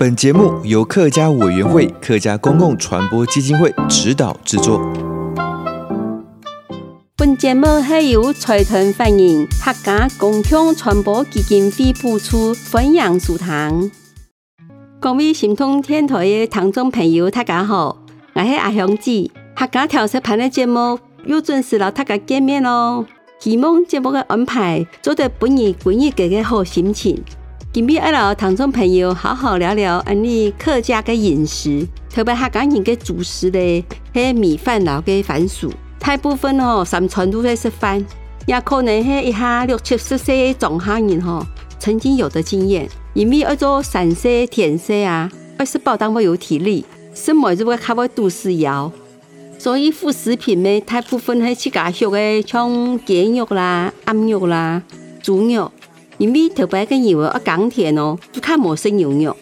本节目由客家委员会客家公共传播基金会指导制作。本节目系由财团法人客家公共传播基金会补助分享书堂。各位神通天台的听众朋友，大家好，我是阿香子。客家调色盘的节目又准时了，大家见面喽。希望节目的安排做得本日滚日个个好心情。今日要来听众朋友好好聊聊安尼客家的饮食，特别客家人的主食嘞，系米饭捞个番薯。大部分哦，三餐都在吃饭，也可能系一下六七十岁的中下人吼，曾经有的经验，因为要做散色、甜食啊，要是保当会有体力，什么就会较会肚子摇。所以副食品呢，大部分系自家学的，像鸡肉啦、鸭肉啦、猪肉。因为特别个牛啊，甘甜哦，就看陌生牛肉，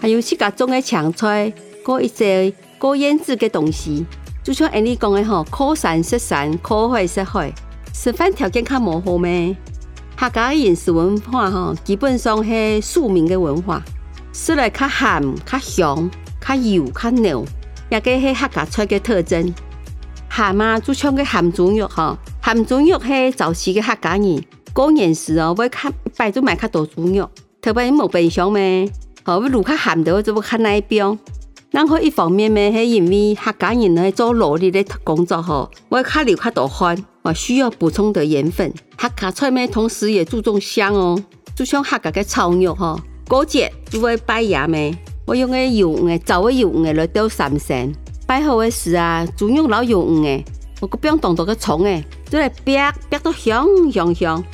还有自家种的青菜，过一些过腌制的东西，就像安尼讲的吼，靠山食山，靠海食海，吃饭条件较模糊咩？客家饮食文化吼，基本上系庶民的文化，食来较咸、较香、较油、较浓，也个系客家菜的特征。咸嘛，就像个咸猪肉吼，咸猪肉系早期的客家人。过年时哦，会看一摆就买较多猪肉，特别冇冰箱咩，好，如果咸的话就会看那一边。然后一方面咩，系因为客家人呢做劳力的工作吼，会较流较多汗，我需要补充的盐分。客家菜咩，同时也注重香哦，就像客家的炒肉吼，过节就会拜爷咩，我用个油诶，早个油诶来吊三牲。拜好的时啊，猪肉老油诶，我个不用动多个葱诶，就来煸煸到香香香。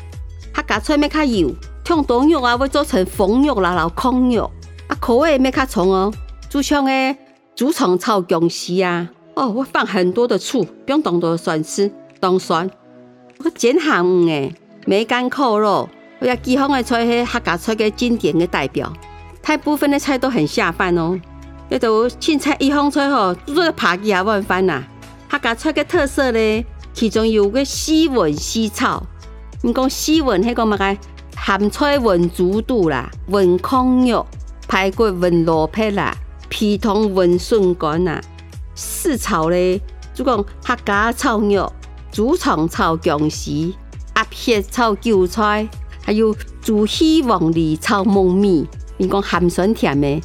客家菜咩较油，像冬肉啊会做成风肉啦，老炕肉啊，口味咩较重哦。就像诶猪肠炒姜丝啊，哦，我放很多的醋，不用当多酸吃，当酸。我煎咸诶，梅干扣肉，我也几项的菜系客家菜嘅经典嘅代表。大部分的菜都很下饭哦，那都青菜一方菜吼，做个扒鸡也万饭呐。客家菜嘅特色咧，其中有个西文西炒。你讲西文迄个乜个？咸菜文猪肚啦，文炕肉、排骨文萝卜啦，皮通文笋干啦。四炒咧，就讲客家炒肉、猪肠炒姜丝、鸭血炒韭菜，还有煮稀黄梨炒糯米。你讲咸酸甜的，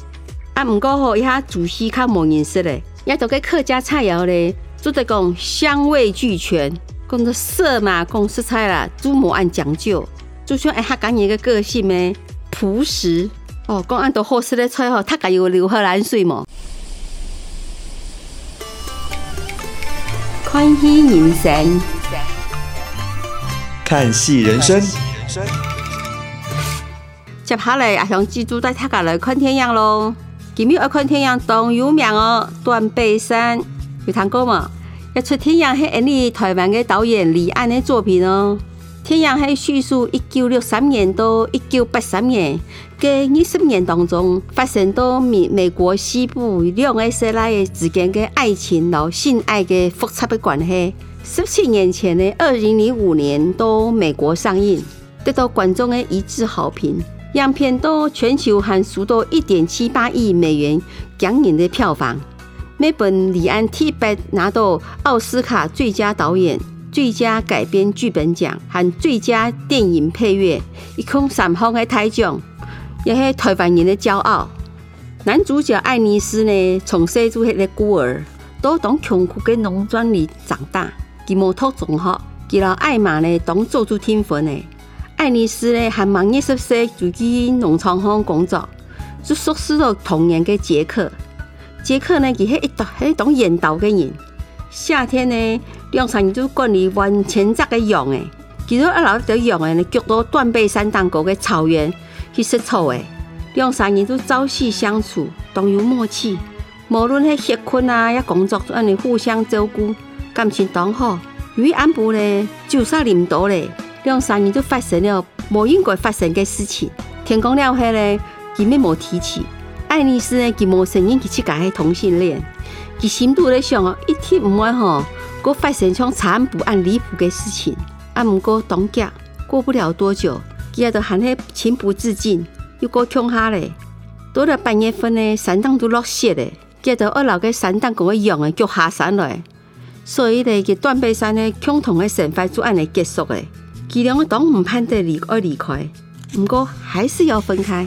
啊，唔过吼，一下煮稀较冇认识咧，也都个客家菜肴咧，就得讲香味俱全。讲的色嘛，讲色彩啦，祖母按讲究，就像哎，客家人的个性咩，朴实哦。讲按多好食的菜吼，他家有流河南水嘛。看戏人生，看戏人生。接下来阿香记住带大家来看天阳咯。今日要看天阳，当有名哦，断背山有听过吗？一出天阳系安尼台湾的导演李安的作品哦。天阳系叙述一九六三年到一九八三年嘅二十年当中，发生到美美国西部两个世代之间的爱情和性爱的复杂的关系。十七年前的二零零五年到美国上映，得到观众的一致好评，影片到全球还数到一点七八亿美元惊人的票房。每本李安提笔拿到奥斯卡最佳导演、最佳改编剧本奖和最佳电影配乐，一共三项的大奖，也是台湾人的骄傲。男主角艾尼斯呢，从小就系个孤儿，都当穷苦的农庄里长大。佢冇读中学，佢老艾玛呢当做主天分的。艾尼斯呢还满二十岁就去农场上工作，就熟识了童年的杰克。杰克呢，佢系一当系一当阉刀的人。夏天呢，两三日就管理完全责的羊诶。其实一老条羊诶，脚到断背山当过的草原去食草诶。两三人都朝夕相处，同有默契。无论系结婚啊，也工作，安尼互相照顾，感情当好。由于安部呢，酒杀啉多咧，两三人就发生了无应该发生的事情。天公了后呢，伊咩无提起。爱丽丝呢，佢无承认佢自家系同性恋，佢心度咧想哦，一天唔会吼，过发生像查案不案离谱的事情。啊，毋过当家过不了多久，佢也都喊佢情不自禁。又过穷下嘞，到了八月份呢，山洞都落雪嘞，接着二楼个山洞跟我一样的脚下山来，所以呢，佢断背山呢，共同的生活就按呢结束嘞。佢两个都唔盼得离而离开，不过还是要分开。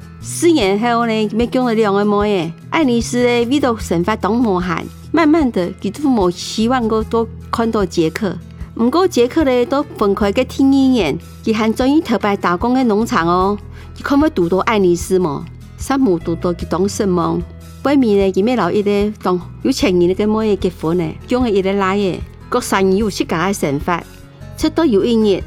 四年后呢，没讲了两个妹。爱丽丝呢，为了生活当磨汗，慢慢的，佢都冇希望过多看到杰克。不过杰克呢，都分开个听一年，佢还专一特别打工的农场哦。佢可唔可以读到爱丽丝嘛？山姆读到佢当什么？外面呢，佢咩老一个当有钱人的妹结婚呢，将个一个来耶，各三人有自家的想法。直到有一年，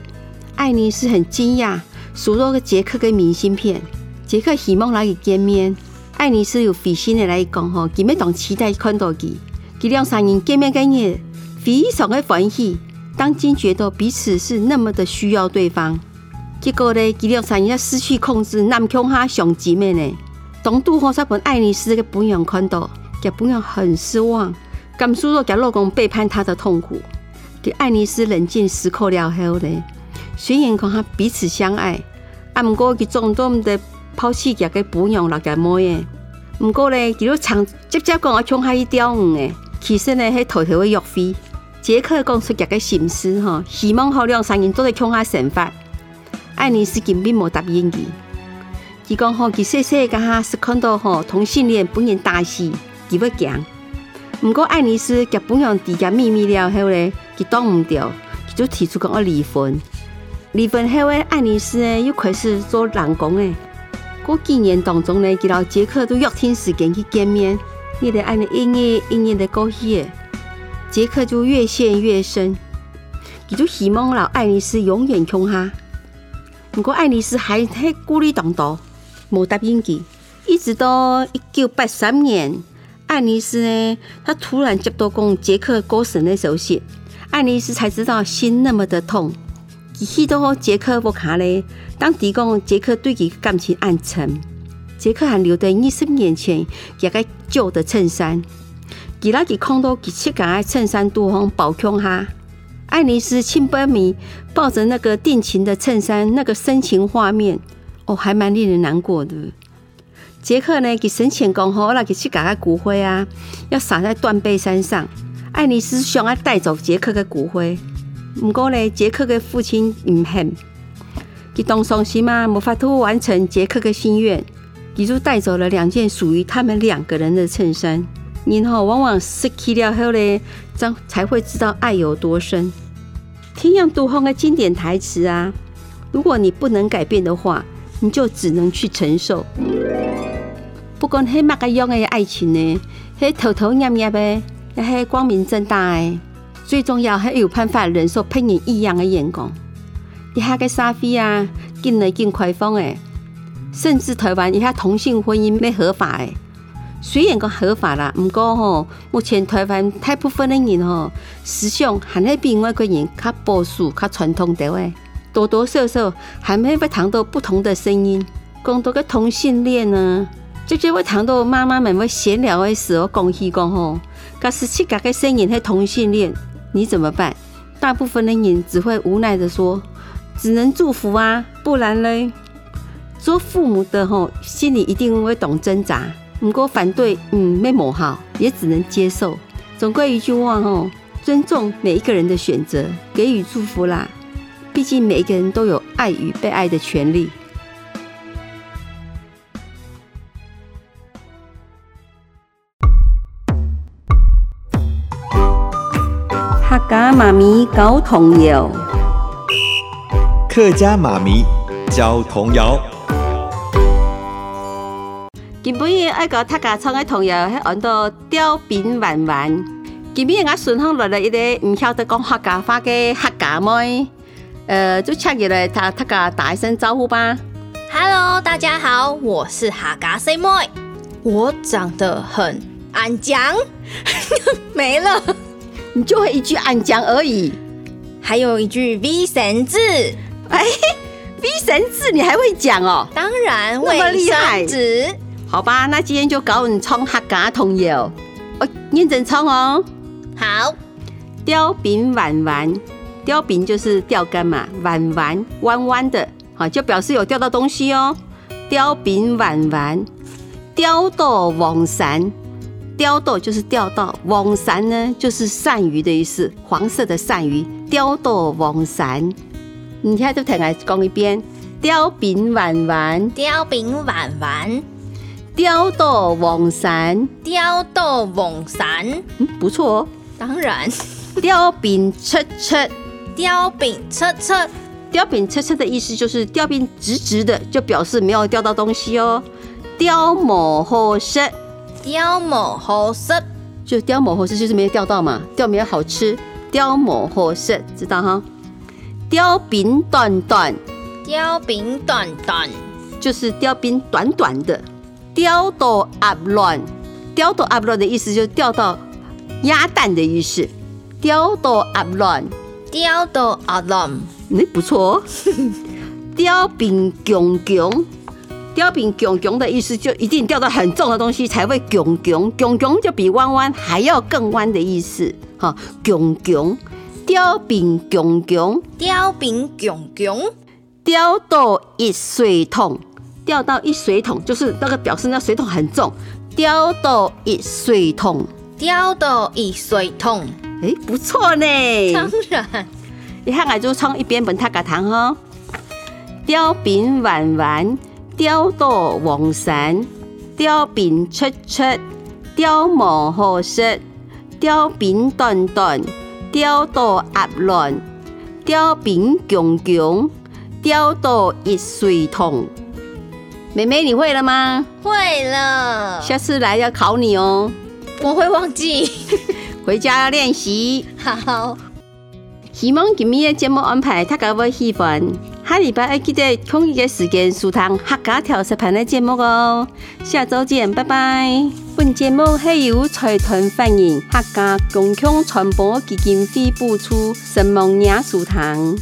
爱丽丝很惊讶，收到个杰克的明信片。杰克希望来见面，爱丽丝有费心的来讲吼，佢咩当期待看到佢。佢两三人见面个日，非常的欢喜，当今觉得彼此是那么的需要对方。结果呢，佢两三人要失去控制，南腔哈相见面呢。当杜后才把爱丽丝的本样看到，给本样很失望，感受到给老公背叛她的痛苦。给爱丽丝冷静思考了后呢，虽然讲他彼此相爱，啊，不过佢总总的抛弃这个本样那个模样。不过呢，佢都长直接讲我穷他一吊五诶，其实呢系偷偷的约会。杰克讲出这个心思哈，希望好两三人都在穷他生活。爱丽丝根本没答应佢。伊讲吼，佢细细个哈是看到吼同性恋本人大喜，佢会讲。不过爱丽丝甲本人底下秘密了后呢，佢挡唔掉，佢就提出讲要离婚。离婚后呢，爱丽丝呢又开始做人工诶。过几年当中呢，佢老杰克都约定时间去见面，你得按呢一年一年的过去，杰克就越陷越深，佢就希望老爱丽丝永远穷哈。不过爱丽丝还喺顾虑当中。没答应佢，一直到一九八三年，爱丽丝呢，她突然接到讲杰克过世的消息，爱丽丝才知道心那么的痛。佢去到杰克屋卡呢，当提供杰克对佢感情暗沉，杰克还留在二十年前一个旧的衬衫，佢那佢看到佢七个衬衫都红包胸哈，爱丽丝亲笔米抱着那个定情的衬衫，那个深情画面。哦，还蛮令人难过的。杰克呢，给生前讲好了，给去搞个骨灰啊，要撒在断背山上。爱丽丝想要带走杰克的骨灰，不过呢，杰克的父亲唔肯，佢当伤心嘛，无法度完成杰克的心愿，佢就带走了两件属于他们两个人的衬衫。然后往往失去了后呢，才才会知道爱有多深。天阳杜后的经典台词啊，如果你不能改变的话。你就只能去承受，不管黑马个样的爱情呢，黑偷偷捏捏的，还光明正大的，最重要还有办法忍受别人异样的眼光。一下个社会啊，更来更开放诶，甚至台湾一下同性婚姻没合法诶，虽然讲合法啦，不过吼，目前台湾大部分的人吼，思想还是比外国人较保守、较传统的诶。多多少少还没会谈到不同的声音，讲到个同性恋呢，直接会谈到妈妈们会闲聊的时候讲起讲吼，假使七个个声音是同性恋，你怎么办？大部分的人只会无奈的说，只能祝福啊，不然嘞，做父母的吼心里一定会懂挣扎，不过反对嗯没某好，也只能接受。总归一句话吼，尊重每一个人的选择，给予祝福啦。毕竟每一个人都有爱与被爱的权利。客家妈咪教童谣，客家妈咪教童谣。今晡日爱个客家唱个童谣，系按到吊饼弯弯。今晡日我顺风来了一个唔晓得讲客家话嘅客家妹，呃，就请入来，他大家打一声招呼吧。Hello，大家好，我是客家妹妹，我长得很安讲，没了。你就会一句安讲而已，还有一句 V 神字，哎，V 神字你还会讲哦？当然，那么厉害。子，好吧，那今天就搞你唱客家童谣，哦，认真唱哦。好，吊饼弯弯，吊饼就是钓竿嘛，弯弯弯弯的，好，就表示有钓到东西哦。吊饼弯弯，钓到黄鳝。钓到就是钓到，黄鳝呢就是鳝鱼的意思，黄色的鳝鱼。钓到黄鳝，你现在就听来讲一遍：雕饼弯弯，雕饼弯弯，钓到黄鳝，钓到黄鳝。嗯，不错哦。当然，雕饼出出，吊饼出出，吊饼出出的意思就是吊饼直直的，就表示没有钓到东西哦。钓冇好食。钓冇好食，就钓冇好食，就是没有钓到嘛，钓没有好吃，钓冇好食，知道哈？雕饼短短，雕饼短短，就是雕饼短短的。钓到鸭卵，钓到鸭卵的意思就是钓到鸭蛋的意思。钓到鸭卵，钓到鸭卵，哎，不错哦。雕饼强强。吊饼囧囧的意思，就一定吊到很重的东西才会囧囧，囧囧就比弯弯还要更弯的意思。哈，囧囧，吊饼重重，吊饼重重，吊到一水桶，吊到一水桶就是那个表示那水桶很重。吊到一水桶，吊到一水桶，哎、欸，不错呢。当然，你看我就唱一边本他个堂哈，吊饼弯弯。钓多黄鳝，吊饼出出，钓冇好食，雕饼短短，钓到鸭卵，雕饼强强，钓到一水桶。妹妹，你会了吗？会了。下次来要考你哦。我会忘记，回家要练习。好。希望今日的节目安排大家会喜欢。下礼拜要记得同一个时间收听客家调色盘的节目哦，下周见，拜拜。本节目系由财团法人客家共享传播基金会补助，声梦艺术堂。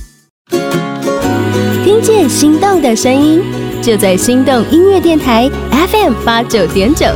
听见心动的声音，就在心动音乐电台 FM 八九点九。